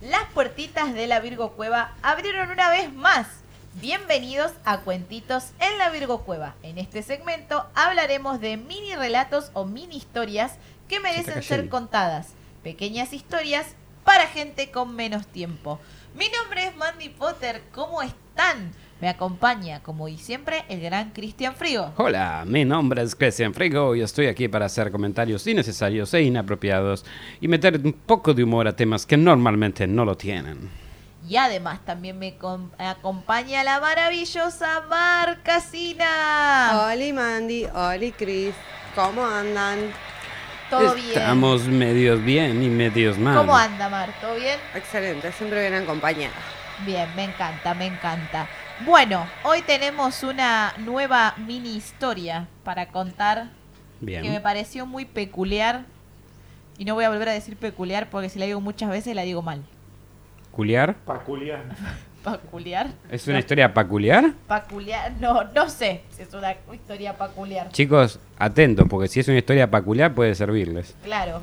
Las puertitas de la Virgo Cueva abrieron una vez más. Bienvenidos a Cuentitos en la Virgo Cueva. En este segmento hablaremos de mini relatos o mini historias que merecen ser contadas. Pequeñas historias para gente con menos tiempo. Mi nombre es Mandy Potter. ¿Cómo están? Me acompaña, como y siempre, el gran Cristian Frigo. Hola, mi nombre es Christian Frigo y estoy aquí para hacer comentarios innecesarios e inapropiados y meter un poco de humor a temas que normalmente no lo tienen. Y además también me com- acompaña la maravillosa Marcasina. Oli Mandy, Oli Chris, ¿cómo andan? Todo bien. Estamos medios bien y medios mal. ¿Cómo anda, Mar? ¿Todo bien? Excelente, siempre vienen acompañados. Bien, me encanta, me encanta. Bueno, hoy tenemos una nueva mini historia para contar Bien. que me pareció muy peculiar. Y no voy a volver a decir peculiar porque si la digo muchas veces la digo mal. ¿Culiar? Peculiar. ¿Peculiar? ¿Es una historia peculiar? Peculiar, no, no sé si es una historia peculiar. Chicos, atentos, porque si es una historia peculiar puede servirles. Claro.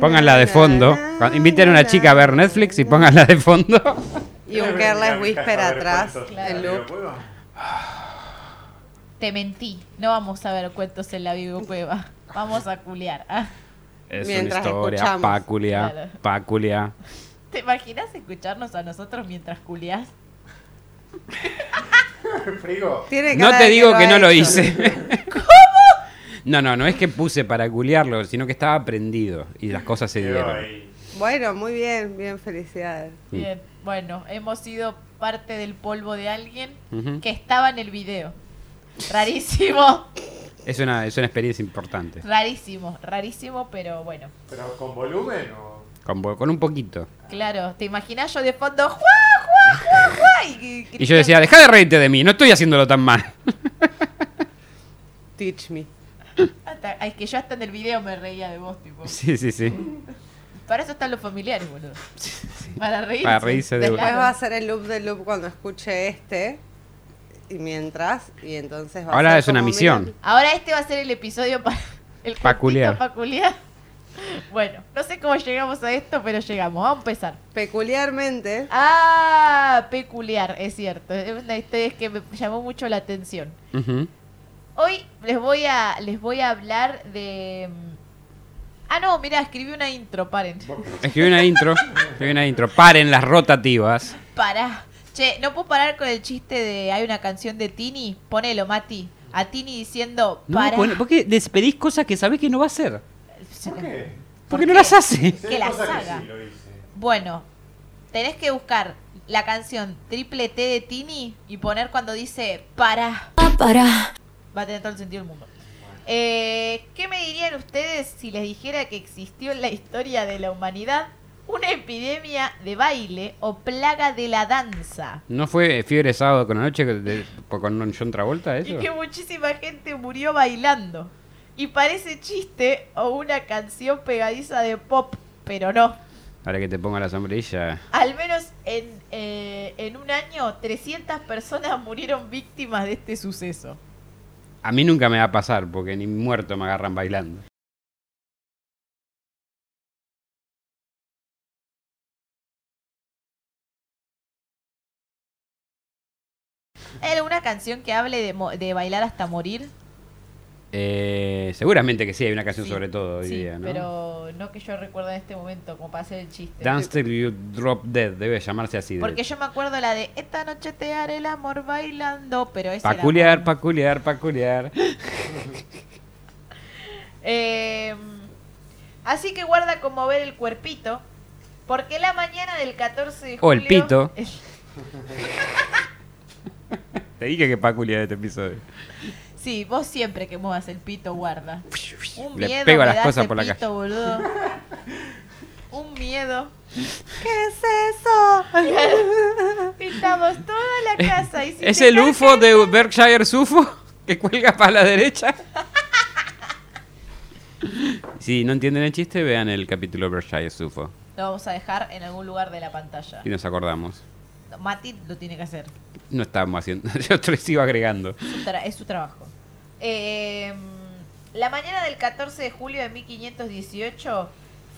Pónganla de fondo. Inviten a una chica a ver Netflix y pónganla de fondo. Y un Careless Whisper atrás, Claro. el. Te mentí. No vamos a ver cuentos en la Vivo Cueva. Vamos a culiar. Ah, Es Mientras una historia escuchamos. peculiar. Claro. Peculiar. ¿Te imaginas escucharnos a nosotros mientras culiás? Frigo. Tiene No te digo que ha no lo hecho. hice. ¿Cómo? No, no, no es que puse para culiarlo, sino que estaba prendido y las cosas se dieron. Bueno, muy bien, bien, felicidades. Mm. Bien, bueno, hemos sido parte del polvo de alguien Ujú. que estaba en el video. Rarísimo, Es una, es una experiencia importante. rarísimo, rarísimo, pero bueno. ¿Pero con volumen o...? Con, un poquito. Claro, ¿te imaginas yo de fondo? ¡Juá, juá, juá, juá! Y, Y yo decía, deja de reírte de mí, no estoy haciéndolo tan mal. Teach me. Hasta- es que yo hasta en el video me reía de vos, tipo. Sí, sí, sí. Para eso están los familiares, boludo. Para reírse. Para reírse de- Después va a ser el loop de loop cuando escuche este. Y mientras, y entonces va a Ahora ser es una misión. Ahora este va a ser el episodio para el Peculiar. cuentito peculiar. Bueno, no sé cómo llegamos a esto, pero llegamos. Vamos a empezar. Peculiarmente, Ah, peculiar, es cierto. Es una historia que me llamó mucho la atención. Hoy les voy a les voy a hablar de mm, Ah, no, mira, escribí una intro, paren. Escribí una intro. Escribí una intro. Paren las rotativas. Pará. Che, no puedo parar con el chiste de hay una canción de Tini. Ponelo, Mati. A Tini diciendo, para. ¿Por qué despedís cosas que sabés que no va a hacer? ¿Por qué? Porque no las hace. Que las haga. sí. Bueno, tenés que buscar la canción Triple T de Tini y poner cuando dice para. para. Va a tener todo el sentido del mundo. Eh, ¿Qué me dirían ustedes si les dijera que existió en la historia de la humanidad una epidemia de baile o plaga de la danza? ¿No fue fiebre sábado con la noche de- con John Travolta Y eso? que muchísima gente murió bailando. Y parece chiste o una canción pegadiza de pop, pero no. Ahora que te ponga la sombrilla. Al menos en, eh, en un año, 300 personas murieron víctimas de este suceso. A mí nunca me va a pasar porque ni muerto me agarran bailando. ¿Hay alguna canción que hable de, mo- de bailar hasta morir? Eh, seguramente que sí, hay una canción Sí, sobre todo hoy sí, día, ¿no? pero no que yo recuerde en este momento, como para hacer el chiste. Dance Till You Drop Dead, debe llamarse así. de- Porque yo me acuerdo la de Esta noche te haré el amor bailando, pero era- Peculiar, peculiar, peculiar. Eh, así que guarda como ver el cuerpito, porque la mañana del 14 de julio... O el pito. Te dije que peculiar este episodio. Sí, vos siempre que muevas el pito guarda. Un Le miedo pego me las da cosas ese por la pito, boludo. Un miedo. ¿qué es eso? Pintamos toda la casa. Y si ¿Es te el UFO de Berkshire Sufo que cuelga para la derecha? Si no entienden el chiste, vean el capítulo Berkshire Sufo Lo vamos a dejar en algún lugar de la pantalla. y nos acordamos. Mati lo tiene que hacer. No estábamos haciendo, yo te lo sigo agregando. Su tra- es su trabajo. Eh, la mañana del 14 de julio de 1518,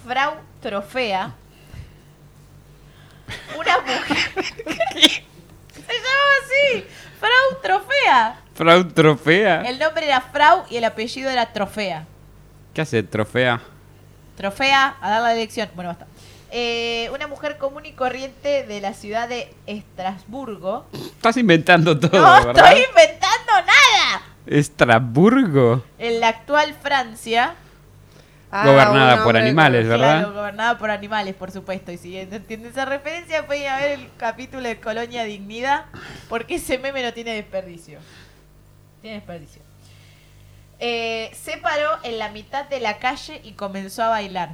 Frau Trofea, una mujer. Se llamaba así, Frau Trofea. Frau Trofea. El nombre era Frau y el apellido era Trofea. ¿Qué hace Trofea? Trofea, a dar la elección. Bueno, basta. Eh, una mujer común y corriente de la ciudad de Estrasburgo. Estás inventando todo, no ¿verdad? estoy inventando. Estrasburgo. En la actual Francia. Ah, Gobernada por animales, ¿verdad? Claro, gobernada por animales, por supuesto. Y si no entienden esa referencia, pueden ir a ver el capítulo de Colonia Dignidad, porque ese meme no tiene desperdicio. Tiene desperdicio. Eh, se paró en la mitad de la calle y comenzó a bailar.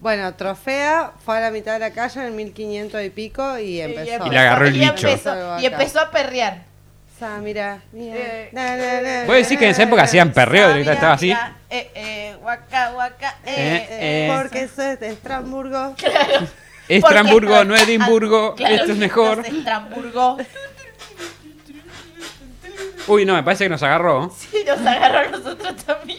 Bueno, Trofea fue a la mitad de la calle en 1500 y pico y empezó. Y le agarró el y bicho. empezó- y empezó a perrear. O sea, mira, mira. Eh, na, na, na, ¿Puedo decir que en esa época hacían perreo? Ah, mira, estaba así. mira, Eh, eh, guaca, guaca, eh, Eh. Porque eso es de Estrasburgo. Estrasburgo, Porque- no Edimburgo. Claro, esto es mejor. los Estrasburgo. Uy, no, me parece que nos agarró. Sí, nos agarró a nosotros también.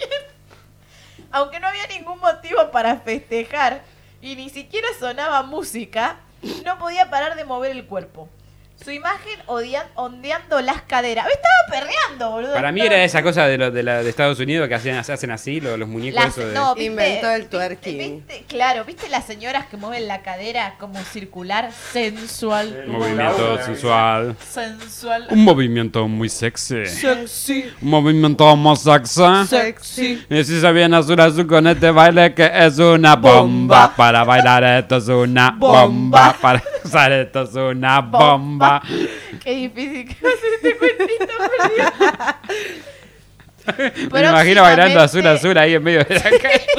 Aunque no había ningún motivo para festejar y ni siquiera sonaba música, no podía parar de mover el cuerpo. Su imagen odian- ondeando las caderas. Estaba perreando, boludo. Para mí era esa cosa de, lo- de, la, de Estados Unidos que hacen, hacen así, lo- los muñecos Las- de... no, ¿viste? Inventó el ¿Viste- twerking. viste? Claro, ¿viste las señoras que mueven la cadera como circular, sensual? Sí. Movimiento sensual. Sensual. Un movimiento muy sexy. Sexy. Un movimiento muy sexy. Sexy. Y si se viene azul azul con este baile que es una bomba. Bomba. Para bailar esto es una Bomba. bomba. Para usar esto es una bomba. Qué difícil que hacer este cuentito, por Dios. Me imagino bailando azul azul ahí en medio de la calle.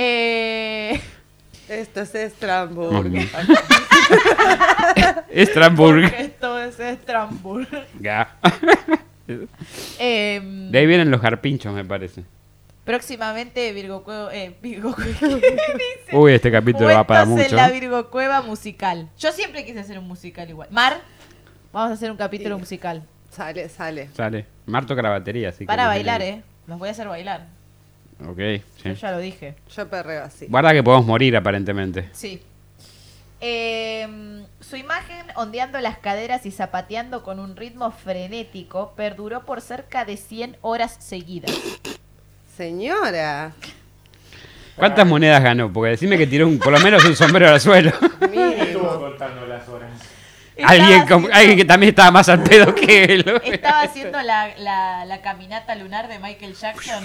Eh, Esto es Estrasburgo. Estrasburgo. porque esto es Estrasburgo. Ya. Em, De ahí vienen los garpinchos, me parece. Próximamente Virgo Cueva. Eh, Virgo Cueva. Uy, este capítulo va para mucho. en la Virgo Cueva musical. Yo siempre quise hacer un musical igual. Mar, vamos a hacer un capítulo Sí. musical. Sale, sale. Sale. Mar toca la batería, así que Para bailar, tiene- eh. Los voy a hacer bailar. Ok, Yo ya lo dije. Yo perreo así. Guarda que podemos morir aparentemente. Sí. Em, su imagen ondeando las caderas y zapateando con un ritmo frenético perduró por cerca de 100 horas seguidas. Señora. ¿Cuántas monedas ganó? Porque decime que tiró un, por lo menos un sombrero al suelo. Estuvo contando las horas. alguien, como- haciendo- alguien que también estaba más al pedo que él. Estaba haciendo la, la- la caminata lunar de Michael Jackson.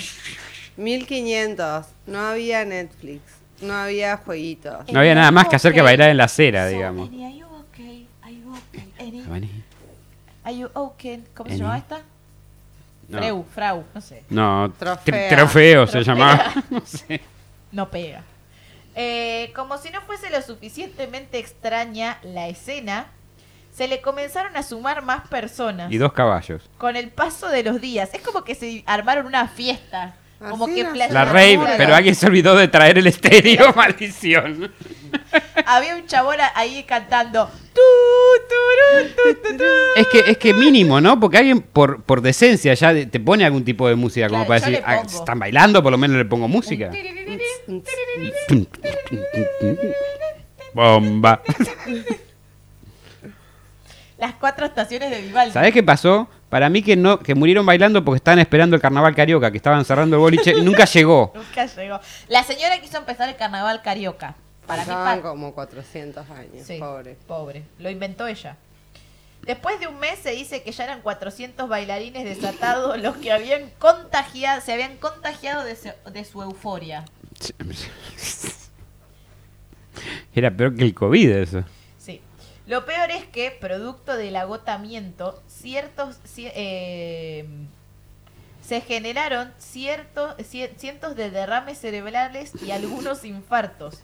1500. No había Netflix. No había jueguitos. No había nada más que hacer que bailar en la acera, So, digamos. Annie, are you okay? Are you okay? Annie, Vení. are you okay? ¿Cómo se llamaba esta? No. Freu, Frau, no sé. No, Trofea. tr- trofeo se Trofea. llamaba. No sé. No pega. Eh, como si no fuese lo suficientemente extraña la escena, se le comenzaron a sumar más personas. Y dos caballos. Con el paso de los días. Es como que se armaron una fiesta. Como que no La rave, pero alguien se olvidó de traer el estéreo, maldición. Había un chabón ahí cantando. Tu, Es que, es que mínimo, ¿no? Porque alguien por, por decencia ya te pone algún tipo de música como Claro, para decir, "Ah, pongo". están bailando, por lo menos le pongo música. Bomba. Las cuatro estaciones de Vivaldi. ¿Sabés qué pasó? Para mí que no, que murieron bailando porque estaban esperando el carnaval carioca, que estaban cerrando el boliche y nunca llegó. Nunca llegó. La señora quiso empezar el carnaval carioca. Para mí, como 400 años. Sí, Pobre. Pobre. Lo inventó ella. Después de un mes se dice que ya eran 400 bailarines desatados los que habían contagiado, se habían contagiado de, se- de su euforia. Era peor que el COVID eso. Sí. Lo peor es que, producto del agotamiento, ciertos ci- eh, se generaron ciertos, cie- cientos de derrames cerebrales y algunos infartos.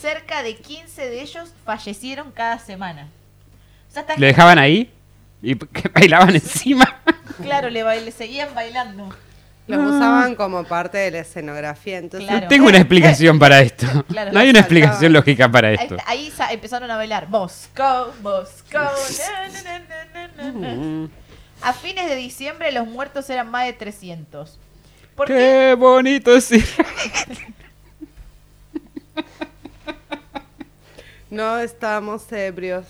Cerca de 15 de ellos fallecieron cada semana. O sea, ¿Le dejaban ahí? ¿Y que bailaban encima? Claro, le, bail- le seguían bailando. Los usaban como parte de la escenografía. Entonces, Claro. No tengo una explicación para esto. Claro, no hay no una explicación lógica para esto. ahí empezaron a bailar na, na. Mm. A fines de diciembre los muertos eran más de 300. ¿Por qué? Qué bonito es ir. no estábamos ebrios.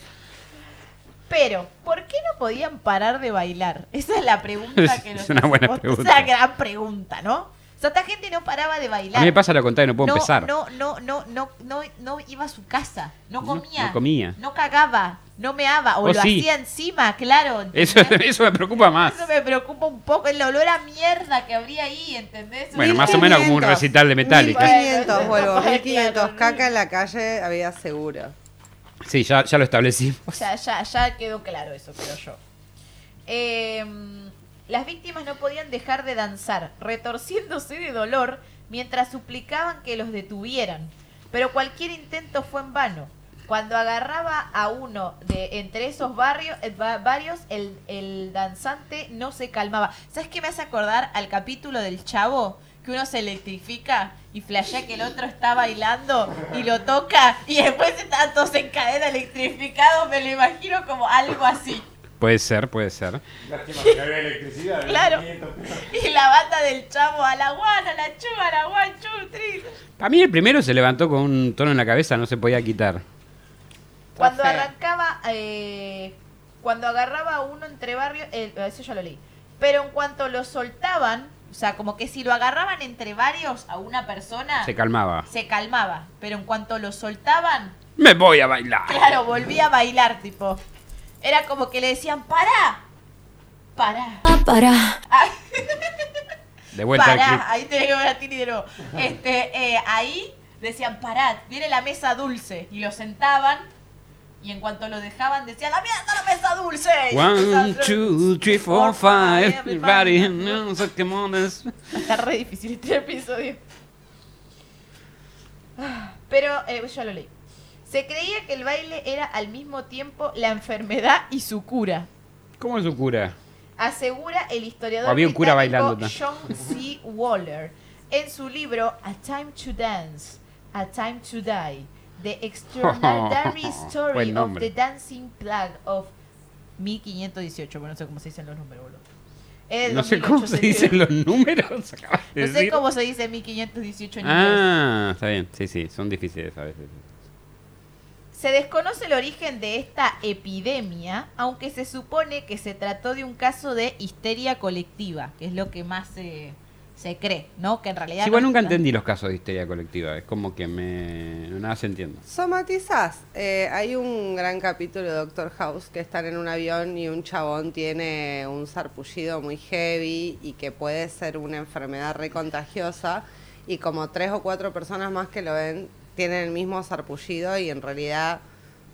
Pero, ¿por qué no podían parar de bailar? Esa es la pregunta que Es nos una buena hacemos. pregunta. Es una gran pregunta, ¿no? O sea, esta gente no paraba de bailar. A mí me pasa lo contrario, no puedo no, empezar. No, no, no, no, no, no iba a su casa, no No, comía, no comía. no cagaba, no meaba, o Oh, lo sí. hacía encima, claro. Eso, ¿entendés? eso me preocupa más. Eso me preocupa un poco, el olor a mierda que habría ahí, ¿entendés? Bueno, más o menos como un 1500. recital de Metallica. 1500, vuelvo. Claro. 1500. Caca en la calle había seguro. Sí, ya, ya lo establecí. O sea, ya, ya quedó claro eso, creo yo. Eh, las víctimas no podían dejar de danzar, retorciéndose de dolor mientras suplicaban que los detuvieran. Pero cualquier intento fue en vano. Cuando agarraba a uno de entre esos barrios, eh, va- varios, el, el danzante no se calmaba. ¿Sabes qué me hace acordar al capítulo del chavo? Que uno se electrifica y flashea que el otro está bailando y lo toca y después están todos en cadena electrificados. Me lo imagino como algo así. Puede ser, puede ser. Lástima que no había electricidad. Claro. 500 pesos. Y la banda del chavo a la guana, la chuva, la guan. A mí el primero se levantó con un tono en la cabeza, no se podía quitar. Cuando arrancaba, eh, cuando agarraba a uno entre barrios, eh, eso ya lo leí. Pero en cuanto lo soltaban, o sea, como que si lo agarraban entre varios a una persona, Se calmaba. se calmaba. Pero en cuanto lo soltaban, Me voy a bailar. claro, volvía a bailar, tipo. Era como que le decían, ¡para! ¡Para! Para. De vuelta al clip. Pará, ahí tenés que ver a Tini de nuevo. Este, eh, ahí decían, parad, viene la mesa dulce. Y lo sentaban. Y en cuanto lo dejaban, decían, ¡la mierda, la mesa dulce! One, two, three, four, five. Everybody knows on, let's- Está re difícil este episodio. Ah, Pero, eh, yo lo leí. Se creía que el baile era al mismo tiempo la enfermedad y su cura. ¿Cómo es su cura? asegura el historiador había un cura bailando. John C. Waller en su libro A Time to Dance, A Time to Die, The Extraordinary Story of the Dancing Plague of 1518, bueno, no sé cómo se dicen los números, boludo. No sé cómo se 2008, dicen los números. de No sé decir. cómo se dice 1518 en inglés. Ah, está bien. Sí, sí, son difíciles a veces. Se desconoce el origen de esta epidemia, aunque se supone que se trató de un caso de histeria colectiva, que es lo que más se, se cree, ¿no? Que en realidad... Sí, igual nunca entendí los casos de histeria colectiva. Es como que me. Nada se entiende. Somatizás. Eh, hay un gran capítulo de Doctor House que están en un avión y un chabón tiene un sarpullido muy heavy y que puede ser una enfermedad recontagiosa y como tres o cuatro personas más que lo ven tienen el mismo sarpullido y en realidad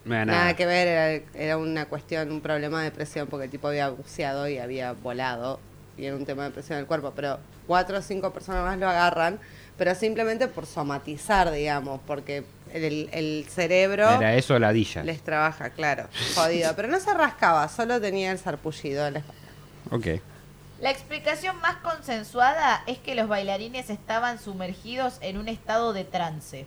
nada, nada. que ver, era, era una cuestión, un problema de presión porque el tipo había buceado y había volado y era un tema de presión del cuerpo, pero cuatro o cinco personas más lo agarran, pero simplemente por somatizar, digamos, porque el, el cerebro Era eso ladilla. les trabaja, claro, jodido, pero no se rascaba, solo tenía el sarpullido en la espalda. Ok. La explicación más consensuada es que los bailarines estaban sumergidos en un estado de trance.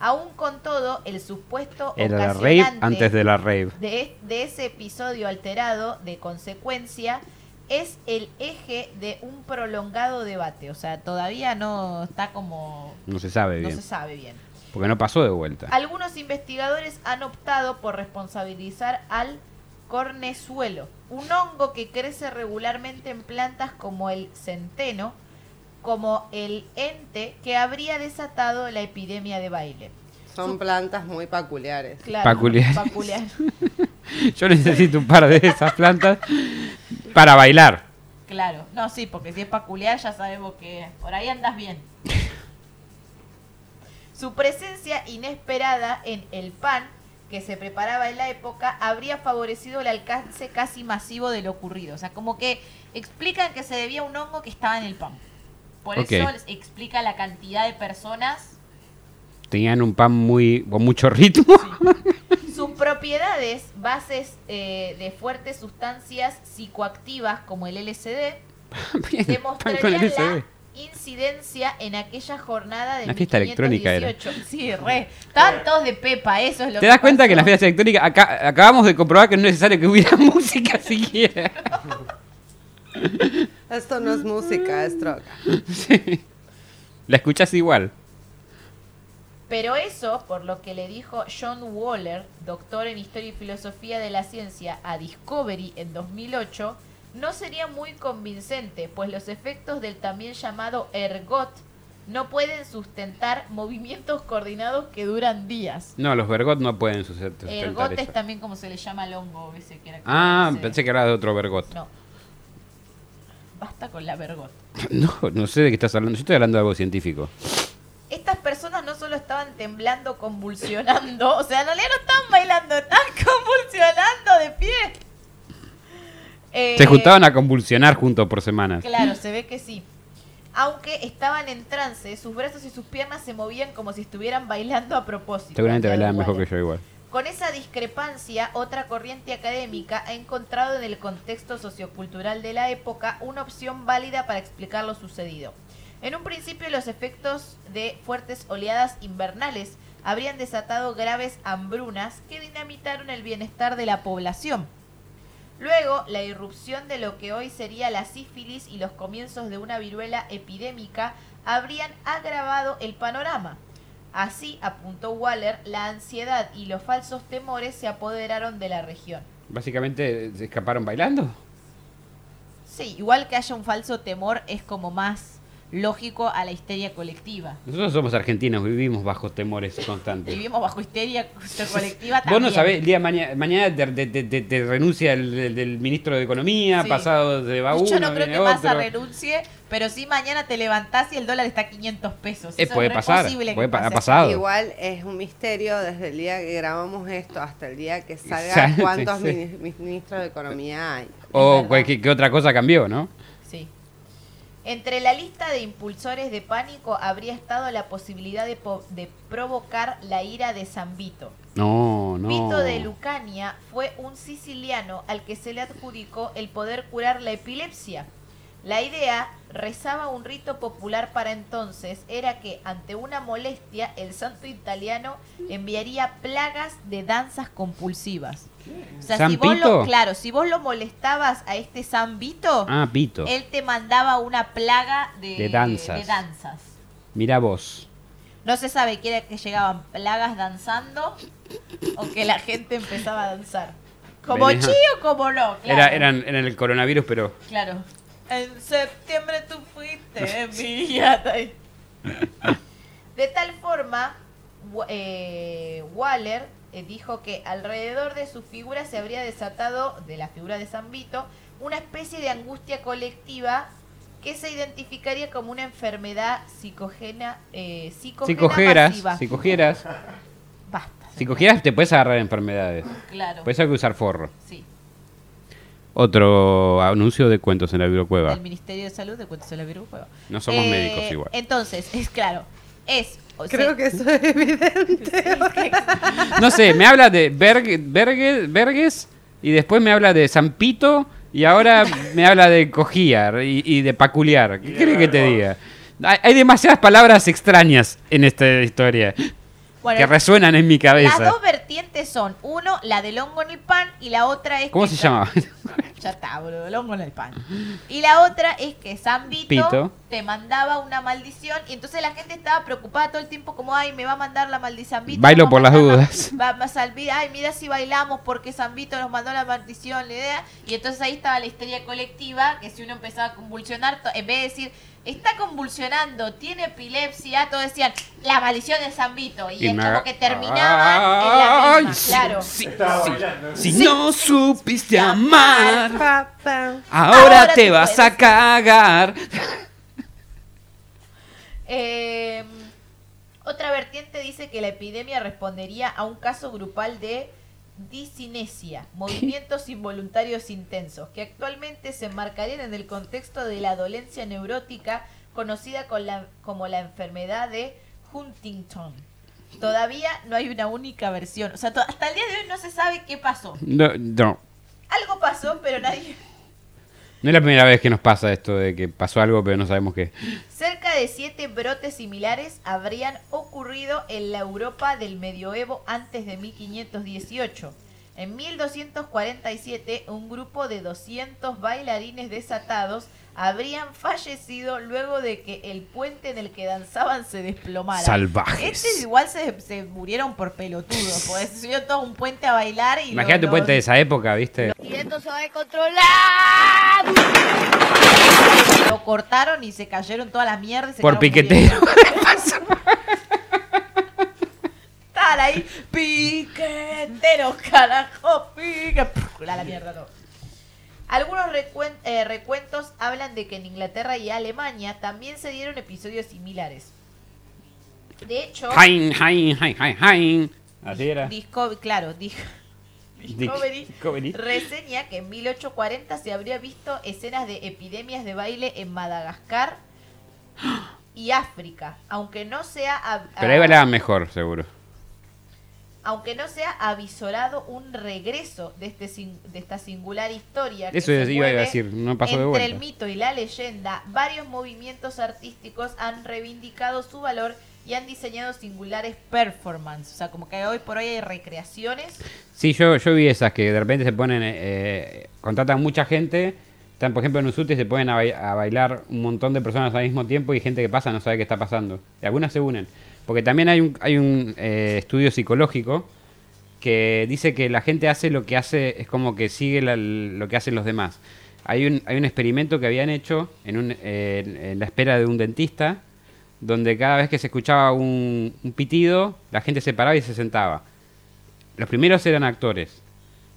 Aún con todo, el supuesto Era la rave ocasionante antes de la rave. de, es- de ese episodio alterado, de consecuencia, es el eje de un prolongado debate. O sea, todavía no está como... No se sabe No bien. se sabe bien. Porque no pasó de vuelta. Algunos investigadores han optado por responsabilizar al cornezuelo, un hongo que crece regularmente en plantas como el centeno, como el ente que habría desatado la epidemia de baile. Son plantas muy peculiares. Claro, Peculiares. peculiar. Yo necesito un par de esas plantas para bailar. Claro, no, sí, porque si es peculiar ya sabemos que por ahí andas bien. Su presencia inesperada en el pan que se preparaba en la época habría favorecido el alcance casi masivo de lo ocurrido. O sea, como que explican que se debía a un hongo que estaba en el pan. Por eso les explica la cantidad de personas Tenían un pan muy con mucho ritmo. Sus propiedades, bases eh, de fuertes sustancias psicoactivas como el LSD, demostrarían LSD. la incidencia en aquella jornada de Una fiesta electrónica era. 1518. Sí, re. Estaban todos de pepa, eso es lo ¿Te que das cuenta que en la fiesta electrónica acá, acabamos de comprobar que no es necesario que hubiera música siquiera? Esto no es música, es droga. Sí. La escuchas igual. Pero eso, por lo que le dijo John Waller, doctor en Historia y Filosofía de la Ciencia, a Discovery en 2008, no sería muy convincente, pues los efectos del también llamado ergot no pueden sustentar movimientos coordinados que duran días. No, los vergot no pueden sustentar Ergot es también como se le llama al hongo ese que era Ah, pensé que era de otro vergot. No. Basta con la vergot. No, no sé de qué estás hablando. Yo estoy hablando de algo científico. Estas personas no solo estaban temblando, convulsionando, o sea, en realidad no estaban bailando, estaban convulsionando de pie. Eh, Se juntaban a convulsionar juntos por semanas. Claro, se ve que sí. Aunque estaban en trance, sus brazos y sus piernas se movían como si estuvieran bailando a propósito. Seguramente bailaban mejor que yo igual. Con esa discrepancia, otra corriente académica ha encontrado en el contexto sociocultural de la época una opción válida para explicar lo sucedido. En un principio, los efectos de fuertes oleadas invernales habrían desatado graves hambrunas que dinamitaron el bienestar de la población. Luego, la irrupción de lo que hoy sería la sífilis y los comienzos de una viruela epidémica habrían agravado el panorama. Así, apuntó Waller, la ansiedad y los falsos temores se apoderaron de la región. Básicamente se escaparon bailando. Sí, igual que haya un falso temor es como más lógico a la histeria colectiva. Nosotros somos argentinos, vivimos bajo temores constantes. Vivimos bajo histeria colectiva Vos también. no sabés, el día de mañana, mañana te, te- te- te- te renuncia el, el- ministro de Economía, Sí. pasado de va uno, Yo no creo que más renuncie, pero sí mañana te levantás y el dólar está a 500 pesos. Eh, Eso puede re pasar, posible que puede ha pase. pasado. Igual es un misterio desde el día que grabamos esto hasta el día que salga cuántos sí. ministros de economía hay. O cualquier- qué otra cosa cambió, ¿no? Sí. Entre la lista de impulsores de pánico habría estado la posibilidad de, po- de provocar la ira de San Vito. No, no. Vito de Lucania fue un siciliano al que se le adjudicó el poder curar la epilepsia. La idea, rezaba un rito popular para entonces, era que ante una molestia el santo italiano enviaría plagas de danzas compulsivas. O sea, ¿San si vos lo, claro, si vos lo molestabas a este San Vito, Ah, Pito. él te mandaba una plaga de, De danzas. de danzas. Mira vos. No se sabe que era que llegaban plagas danzando o que la gente empezaba a danzar. Como Venía- sí o como no. Claro. Era, eran, eran el coronavirus, pero Claro. En septiembre tú fuiste mi yata. De tal forma, eh, Waller eh, dijo que alrededor de su figura se habría desatado, de la figura de San Vito, una especie de angustia colectiva que se identificaría como una enfermedad psicogena, eh, psicogena si cogieras, masiva. Basta. cogieras te puedes agarrar enfermedades. Claro. Puedes hay que usar forro. Sí. Otro anuncio de cuentos en la bibliocueva. Del Ministerio de Salud de Cuentos de la Virgo Cueva. No somos Eh, médicos igual. Entonces, es claro. Es. o Creo sea, que eso es evidente. No sé, me habla de Berg- Berge- Berges y después me habla de Zampito y ahora me habla de cogía y, y de peculiar. ¿Qué crees que te diga? Hay, hay demasiadas palabras extrañas en esta historia bueno, que resuenan en mi las cabeza. dos vertientes son, uno, la del hongo en el pan, y la otra es ¿Cómo que se llamaba? Ya está, boludo, el hongo en el pan. Y la otra es que San Vito Pito. te mandaba una maldición y entonces la gente estaba preocupada todo el tiempo como, ay, me va a mandar la maldición. Vito, Bailo por las mandar la- dudas. Va, a ay, mira si bailamos porque San Vito nos mandó la maldición, la idea. Y entonces ahí estaba la histeria colectiva, que si uno empezaba a convulsionar, en vez de decir, está convulsionando, tiene epilepsia, todos decían, la maldición de San Vito. Y, Y es me como que terminaban en la misma, sí, claro. sí, sí. Si no supiste amar, Pa, pa. ahora, Ahora te vas puedes. a cagar. Eh, otra vertiente dice que la epidemia respondería a un caso grupal de disinesia, movimientos involuntarios intensos, que actualmente se enmarcarían en el contexto de la dolencia neurótica conocida con la- como la enfermedad de Huntington. Todavía no hay una única versión. O sea, hasta el día de hoy no se sabe qué pasó. No, no. Algo pasó, pero nadie... No es la primera vez que nos pasa esto de que pasó algo, pero no sabemos qué. De siete brotes similares habrían ocurrido en la Europa del medioevo antes de 1518. En 1247, un grupo de 200 bailarines desatados habrían fallecido luego de que el puente en el que danzaban se desplomara. Salvajes. Estos igual se, se murieron por pelotudos, porque se subió todo un puente a bailar y... Imagínate un puente de esa época, ¿viste? Y esto se va a controlar. Lo cortaron y se cayeron toda la mierda y se Por piquetero. Estaban ahí, piqueteros, carajo, pique. A la mierda, no. Algunos recuen- eh, recuentos hablan de que en Inglaterra y Alemania también se dieron episodios similares. De hecho, jain, jain, jain. Así era. Discovery, claro, Dis- Discovery Discovery. reseña que en 1840 se habría visto escenas de epidemias de baile en Madagascar y África, aunque no sea a- Pero ahí bailaban mejor, seguro. aunque no sea avisorado un regreso de este sin- de esta singular historia que Eso se iba a decir, no pasó de entre el vuelta. mito y la leyenda, varios movimientos artísticos han reivindicado su valor y han diseñado singulares performances. O sea, como que hoy por hoy hay recreaciones. Sí, yo, yo vi esas que de repente se ponen, eh, contratan mucha gente. Están, por ejemplo, en Usuti se ponen a, bai- a bailar un montón de personas al mismo tiempo y gente que pasa no sabe qué está pasando. Y algunas se unen. Porque también hay un, hay un eh, estudio psicológico que dice que la gente hace lo que hace, es como que sigue la- lo que hacen los demás. Hay un, hay un experimento que habían hecho en, un, eh, en la espera de un dentista, donde cada vez que se escuchaba un, pitido, la gente se paraba y se sentaba. Los primeros eran actores,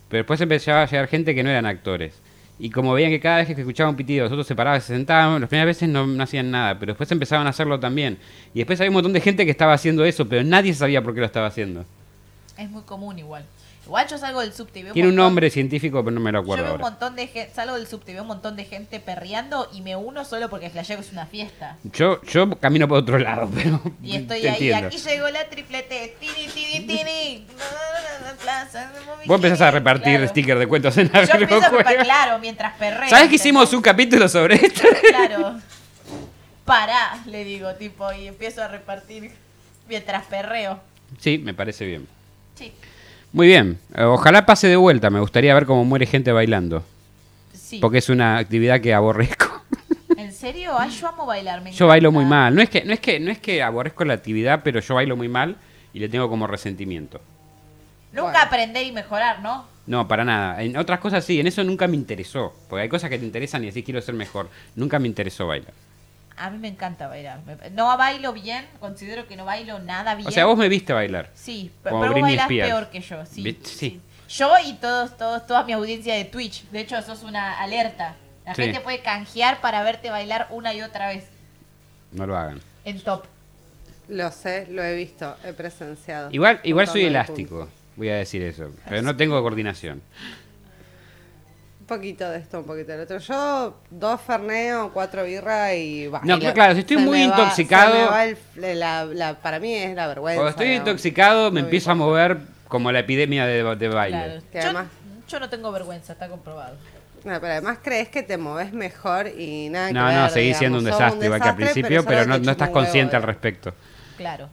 pero después empezaba a llegar gente que no eran actores. Y como veían que cada vez que escuchaban un pitido, los otros se paraban y se sentaban, las primeras veces no, no hacían nada, pero después empezaban a hacerlo también. Y después había un montón de gente que estaba haciendo eso, pero nadie sabía por qué lo estaba haciendo. Es muy común igual. Igual yo salgo del subte y veo Tiene un montón- nombre científico, pero no me lo Yo acuerdo veo un ahora. montón de gente, salgo del subte y veo un montón de gente perreando y me uno solo porque flasheo que es una fiesta. Yo, yo camino por otro lado, pero. Y estoy te ahí, entiendo. aquí llegó la triplete, tini, tini, tini. Vos empezás a repartir Claro. stickers de cuentos en la Yo empiezo a repartir, claro, mientras perreo. ¿Sabes que hicimos un capítulo sobre esto? Claro. Pará, le digo, tipo, y empiezo a repartir mientras perreo. Sí, me parece bien. Sí, Muy bien. Eh, Ojalá pase de vuelta. Me gustaría ver cómo muere gente bailando. sí. Porque es una actividad que aborrezco. ¿En serio? Ay, yo amo bailar, me Yo bailo muy mal. No es que, no es que, no es que aborrezco la actividad, pero yo bailo muy mal y le tengo como resentimiento. Nunca Bueno. aprender y mejorar, ¿no? No, para nada. En otras cosas sí, en eso nunca me interesó. Porque hay cosas que te interesan y así quiero ser mejor. Nunca me interesó bailar. A mí me encanta bailar. Me- No bailo bien, considero que no bailo nada bien. O sea, vos me viste bailar. Sí, pero vos bailás Spears. peor que yo, sí. Sí. Yo y todos, todos, toda mi audiencia de Twitch. De hecho, sos una alerta. La Sí. gente puede canjear para verte bailar una y otra vez No lo hagan. en top. Lo sé, lo he visto, he presenciado. Igual, igual soy elástico. Voy a decir eso. Pero no tengo coordinación. Un poquito de esto, un poquito del otro. Yo, dos ferneo, cuatro birra y bailo. No, claro, claro, si estoy Se muy me va- intoxicado- se me va el- la- la- para mí es la vergüenza. Cuando estoy digamos. intoxicado me No empiezo a mover como la epidemia de, de baile. Claro. Que Yo, además- yo no tengo vergüenza, está comprobado. No, pero además crees que te moves mejor y nada que No, ver, no, seguís digamos. siendo un Sos desastre igual que al desastre, principio, pero algo no, no estás un huevo, consciente al respecto. Claro.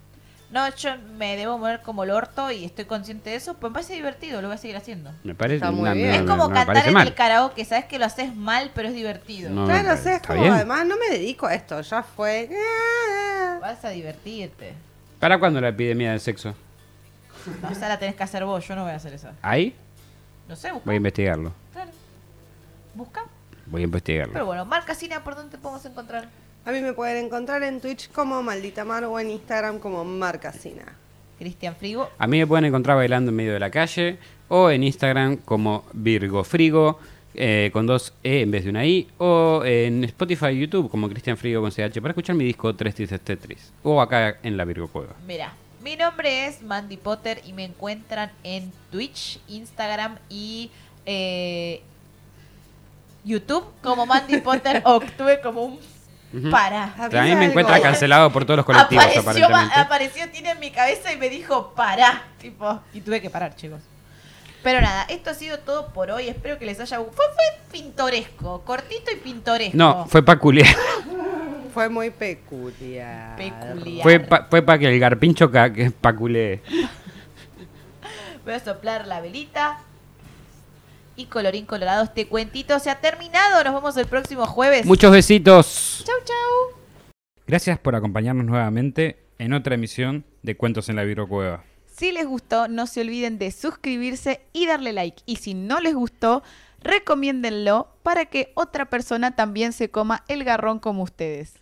No, yo me debo mover como el orto y estoy consciente de eso, pues me parece divertido, lo voy a seguir haciendo. Me parece, Está muy no, bien. no, es como no cantar en mal. el karaoke, sabes que lo haces mal, pero es divertido. No, me Claro, o sea, es como, bien. además no me dedico a esto, ya fue. Vas a divertirte. ¿Para cuándo la epidemia del sexo? No, esa la tenés que hacer vos, yo no voy a hacer esa. ¿Ahí? No sé, busca. Voy a investigarlo. Claro. Busca. Voy a investigarlo. Pero bueno, Marca Cina, ¿por dónde te podemos encontrar? A mí me pueden encontrar en Twitch como Maldita Mar o en Instagram como Marcasina. Cristian Frigo. A mí me pueden encontrar bailando en medio de la calle o en Instagram como Virgo Frigo eh, con dos E en vez de una I o en Spotify y YouTube como Cristian Frigo con CH para escuchar mi disco Tres Tristes Tetris o acá en la Virgo Cueva. Mira, mi nombre es Mandy Potter y me encuentran en Twitch, Instagram y eh, YouTube como Mandy Potter Octuve como un Ujú. Pará. También me encuentra cancelado por todos los colectivos, Apareció, apareció Tina en mi cabeza y me dijo, pará. Tipo, y tuve que parar, chicos. Pero nada, esto ha sido todo por hoy. Espero que les haya gustado. Fue, fue pintoresco, cortito y pintoresco. No, fue peculiar. Fue muy peculiar. Peculiar. Fue para fue pa que el garpincho que paculee. Voy a soplar la velita. Y colorín colorado, este cuentito se ha terminado. Nos vemos el próximo jueves. Muchos besitos. Chau, chau. Gracias por acompañarnos nuevamente en otra emisión de Cuentos en la Virocueva. Si les gustó, no se olviden de suscribirse y darle like. Y si no les gustó, recomiéndenlo para que otra persona también se coma el garrón como ustedes.